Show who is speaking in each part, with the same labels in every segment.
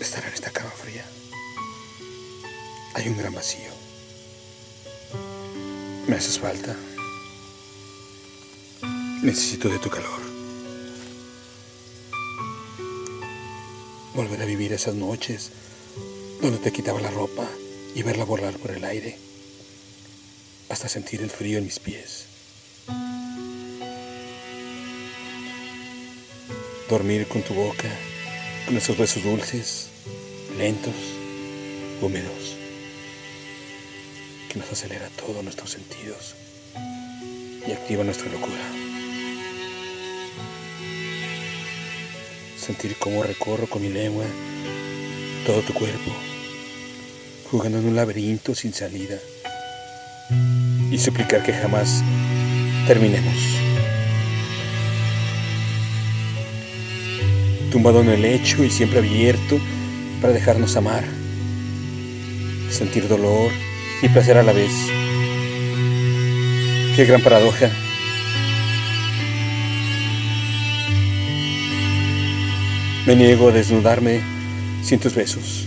Speaker 1: estar en esta cama fría. Hay un gran vacío. Me haces falta. Necesito de tu calor. Volver a vivir esas noches donde te quitaba la ropa y verla volar por el aire hasta sentir el frío en mis pies. Dormir con tu boca, con esos besos dulces, lentos, húmedos, que nos acelera todos nuestros sentidos y activa nuestra locura. Sentir cómo recorro con mi lengua todo tu cuerpo, jugando en un laberinto sin salida y suplicar que jamás terminemos. Tumbado en el lecho y siempre abierto para dejarnos amar, sentir dolor y placer a la vez. Qué gran paradoja. Me niego a desnudarme sin tus besos,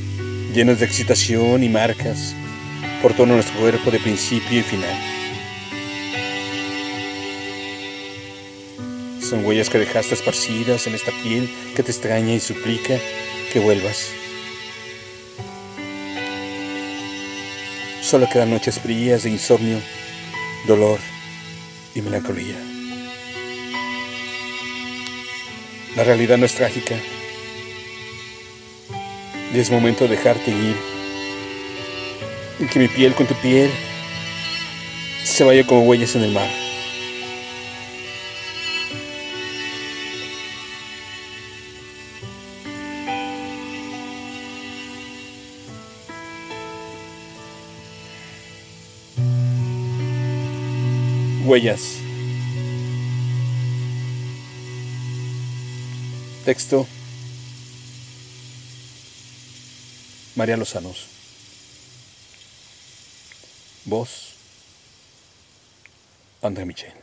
Speaker 1: llenos de excitación y marcas por todo nuestro cuerpo de principio y final. Son huellas que dejaste esparcidas en esta piel que te extraña y suplica que vuelvas. Solo quedan noches frías de insomnio, dolor y melancolía. La realidad no es trágica. Y es momento de dejarte ir. Y que mi piel con tu piel se vaya como huellas en el mar. Huellas. Texto. María Lozanos. Voz. André Michel.